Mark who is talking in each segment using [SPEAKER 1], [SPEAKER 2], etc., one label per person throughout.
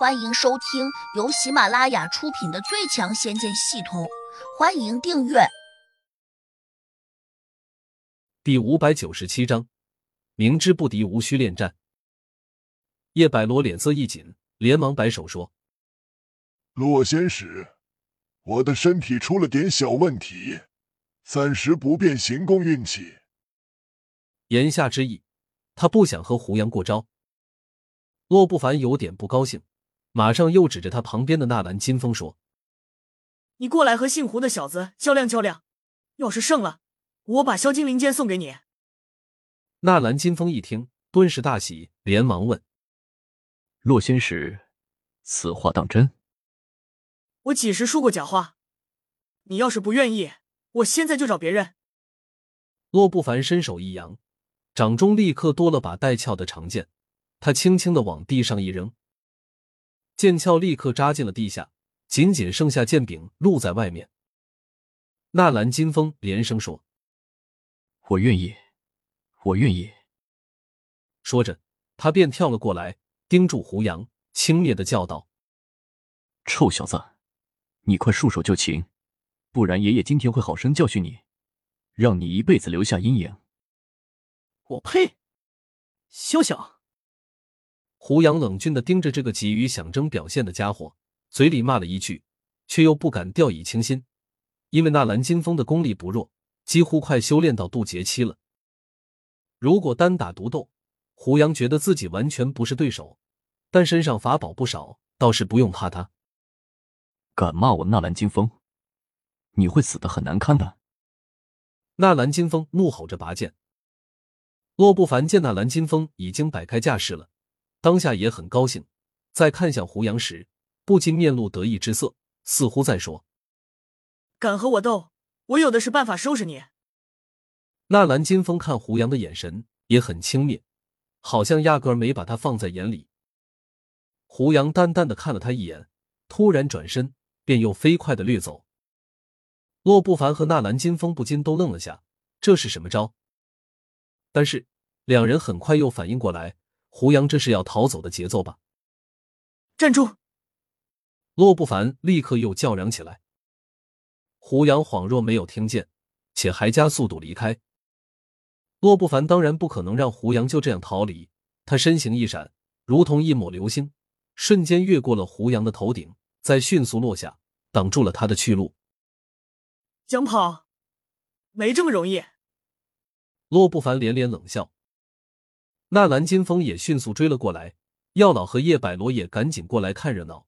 [SPEAKER 1] 欢迎收听由喜马拉雅出品的《最强仙剑系统》，欢迎订阅。
[SPEAKER 2] 第五百九十七章，明知不敌，无需恋战。叶百罗脸色一紧，连忙摆手说：“
[SPEAKER 3] 洛仙使，我的身体出了点小问题，暂时不便行宫运气。”
[SPEAKER 2] 言下之意，他不想和胡杨过招。洛不凡有点不高兴。马上又指着他旁边的纳兰金风说：“
[SPEAKER 4] 你过来和姓胡的小子较量较量，要是胜了，我把萧金灵剑送给你。”
[SPEAKER 2] 纳兰金风一听，顿时大喜，连忙问：“
[SPEAKER 5] 洛仙使，此话当真？”
[SPEAKER 4] 我几时说过假话？你要是不愿意，我现在就找别人。
[SPEAKER 2] 洛不凡伸手一扬，掌中立刻多了把带鞘的长剑，他轻轻的往地上一扔。剑鞘立刻扎进了地下，仅仅剩下剑柄露在外面。纳兰金风连声说：“
[SPEAKER 5] 我愿意，我愿意。”
[SPEAKER 2] 说着，他便跳了过来，盯住胡杨，轻蔑的叫道：“
[SPEAKER 5] 臭小子，你快束手就擒，不然爷爷今天会好生教训你，让你一辈子留下阴影。”
[SPEAKER 4] 我呸！休想！
[SPEAKER 2] 胡杨冷峻的盯着这个急于想争表现的家伙，嘴里骂了一句，却又不敢掉以轻心，因为纳兰金风的功力不弱，几乎快修炼到渡劫期了。如果单打独斗，胡杨觉得自己完全不是对手，但身上法宝不少，倒是不用怕他。
[SPEAKER 5] 敢骂我纳兰金风，你会死的很难看的。
[SPEAKER 2] 纳兰金风怒吼着拔剑。洛不凡见纳兰金风已经摆开架势了。当下也很高兴，在看向胡杨时，不禁面露得意之色，似乎在说：“
[SPEAKER 4] 敢和我斗，我有的是办法收拾你。”
[SPEAKER 2] 纳兰金风看胡杨的眼神也很轻蔑，好像压根儿没把他放在眼里。胡杨淡淡的看了他一眼，突然转身，便又飞快的掠走。洛不凡和纳兰金风不禁都愣了下，这是什么招？但是两人很快又反应过来。胡杨这是要逃走的节奏吧？
[SPEAKER 4] 站住！
[SPEAKER 2] 洛不凡立刻又叫嚷起来。胡杨恍若没有听见，且还加速度离开。洛不凡当然不可能让胡杨就这样逃离，他身形一闪，如同一抹流星，瞬间越过了胡杨的头顶，再迅速落下，挡住了他的去路。
[SPEAKER 4] 想跑？没这么容易。
[SPEAKER 2] 洛不凡连连冷笑。纳兰金风也迅速追了过来，药老和叶百罗也赶紧过来看热闹。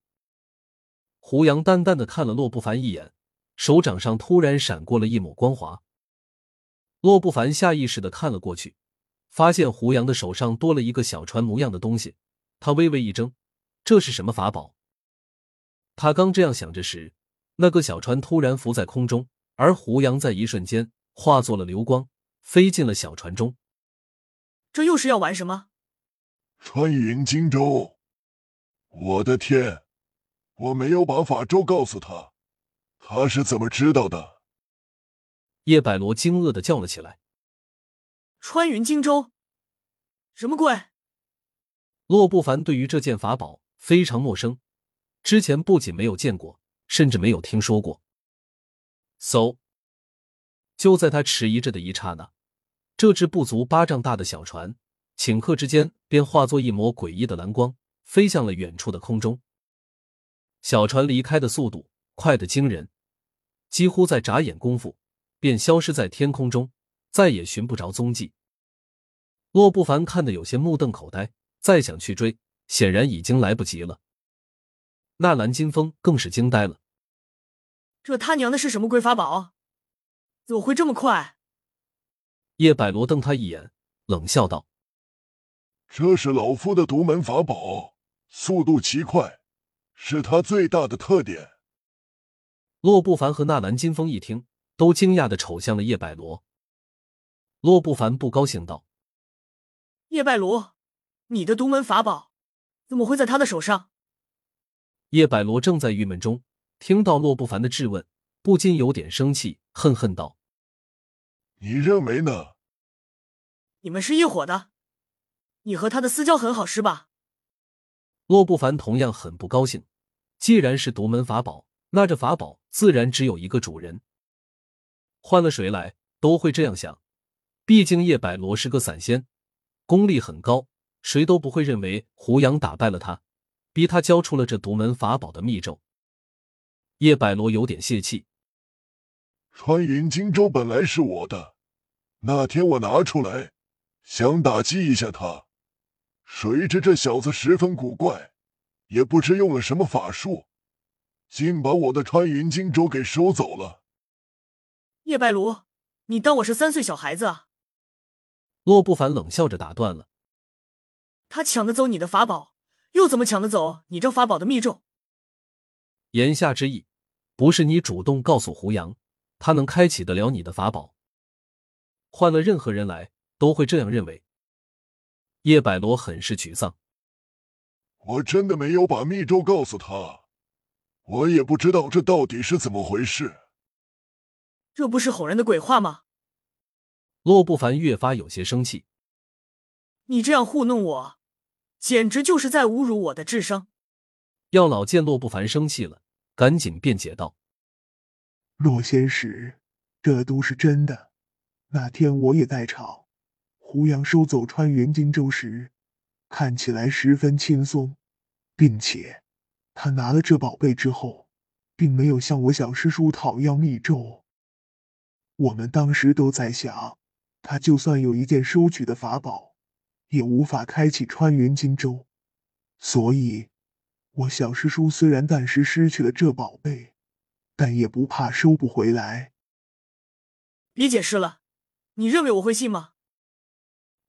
[SPEAKER 2] 胡杨淡淡的看了洛不凡一眼，手掌上突然闪过了一抹光华。洛不凡下意识的看了过去，发现胡杨的手上多了一个小船模样的东西，他微微一怔，这是什么法宝？他刚这样想着时，那个小船突然浮在空中，而胡杨在一瞬间化作了流光，飞进了小船中。
[SPEAKER 4] 这又是要玩什么？
[SPEAKER 3] 穿云荆州！我的天，我没有把法咒告诉他，他是怎么知道的？
[SPEAKER 2] 叶百罗惊愕的叫了起来。
[SPEAKER 4] 穿云荆州，什么鬼？
[SPEAKER 2] 洛不凡对于这件法宝非常陌生，之前不仅没有见过，甚至没有听说过。嗖！就在他迟疑着的一刹那。这只不足巴掌大的小船，顷刻之间便化作一抹诡异的蓝光，飞向了远处的空中。小船离开的速度快得惊人，几乎在眨眼功夫便消失在天空中，再也寻不着踪迹。洛不凡看得有些目瞪口呆，再想去追，显然已经来不及了。纳兰金风更是惊呆了，
[SPEAKER 4] 这他娘的是什么鬼法宝？怎么会这么快？
[SPEAKER 2] 叶百罗瞪他一眼，冷笑道：“
[SPEAKER 3] 这是老夫的独门法宝，速度奇快，是他最大的特点。”
[SPEAKER 2] 洛不凡和纳兰金风一听，都惊讶的瞅向了叶百罗。洛不凡不高兴道：“
[SPEAKER 4] 叶百罗，你的独门法宝怎么会在他的手上？”
[SPEAKER 2] 叶百罗正在郁闷中，听到洛不凡的质问，不禁有点生气，恨恨道：“
[SPEAKER 3] 你认为呢？”
[SPEAKER 4] 你们是一伙的，你和他的私交很好是吧？
[SPEAKER 2] 洛不凡同样很不高兴。既然是独门法宝，那这法宝自然只有一个主人。换了谁来都会这样想。毕竟叶百罗是个散仙，功力很高，谁都不会认为胡杨打败了他，逼他交出了这独门法宝的密咒。叶百罗有点泄气。
[SPEAKER 3] 穿云金州本来是我的，那天我拿出来想打击一下他，谁知这小子十分古怪，也不知用了什么法术，竟把我的穿云金舟给收走了。
[SPEAKER 4] 叶白卢，你当我是三岁小孩子啊？
[SPEAKER 2] 洛不凡冷笑着打断了。
[SPEAKER 4] 他抢得走你的法宝，又怎么抢得走你这法宝的密咒？
[SPEAKER 2] 言下之意，不是你主动告诉胡杨，他能开启得了你的法宝。换了任何人来，都会这样认为。叶百罗很是沮丧。
[SPEAKER 3] 我真的没有把密咒告诉他，我也不知道这到底是怎么回事。
[SPEAKER 4] 这不是哄人的鬼话吗？
[SPEAKER 2] 洛不凡越发有些生气。
[SPEAKER 4] 你这样糊弄我，简直就是在侮辱我的智商。
[SPEAKER 2] 药老见洛不凡生气了，赶紧辩解道：“
[SPEAKER 6] 洛仙使，这都是真的。那天我也在场。胡杨收走穿云金舟时，看起来十分轻松，并且他拿了这宝贝之后，并没有向我小师叔讨要密咒。”我们当时都在想，他就算有一件收取的法宝，也无法开启穿云金舟。所以，我小师叔虽然暂时失去了这宝贝，但也不怕收不回来。
[SPEAKER 4] 别解释了，你认为我会信吗？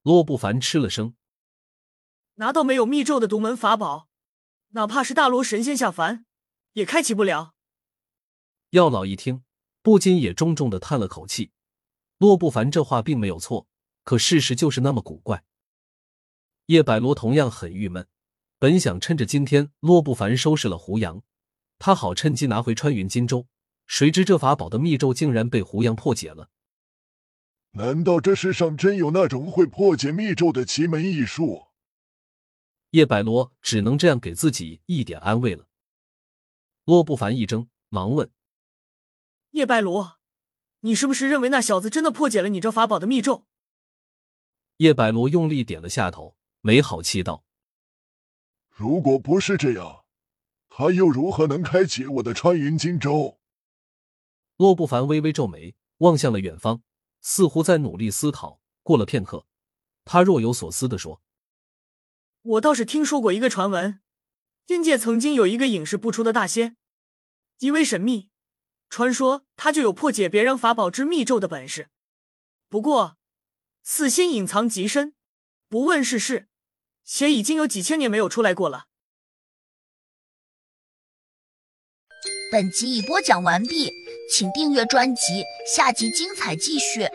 [SPEAKER 2] 洛不凡吃了声，
[SPEAKER 4] 拿到没有密咒的独门法宝，哪怕是大罗神仙下凡，也开启不了。
[SPEAKER 2] 药老一听。不禁也重重的叹了口气，洛不凡这话并没有错，可事实就是那么古怪。叶百罗同样很郁闷，本想趁着今天洛不凡收拾了胡杨，他好趁机拿回穿云金舟，谁知这法宝的密咒竟然被胡杨破解了。
[SPEAKER 3] 难道这世上真有那种会破解密咒的奇门异术？
[SPEAKER 2] 叶百罗只能这样给自己一点安慰了。洛不凡一怔，忙问。
[SPEAKER 4] 叶白罗，你是不是认为那小子真的破解了你这法宝的密咒？
[SPEAKER 2] 叶百罗用力点了下头，没好气道：“
[SPEAKER 3] 如果不是这样，他又如何能开启我的穿云金舟？”
[SPEAKER 2] 洛不凡微微皱眉，望向了远方，似乎在努力思考。过了片刻，他若有所思的说：“
[SPEAKER 4] 我倒是听说过一个传闻，阴界曾经有一个隐世不出的大仙，极为神秘。”传说他就有破解别人法宝之密咒的本事，不过此仙隐藏极深，不问世事，且已经有几千年没有出来过了。
[SPEAKER 1] 本集已播讲完毕，请订阅专辑，下集精彩继续。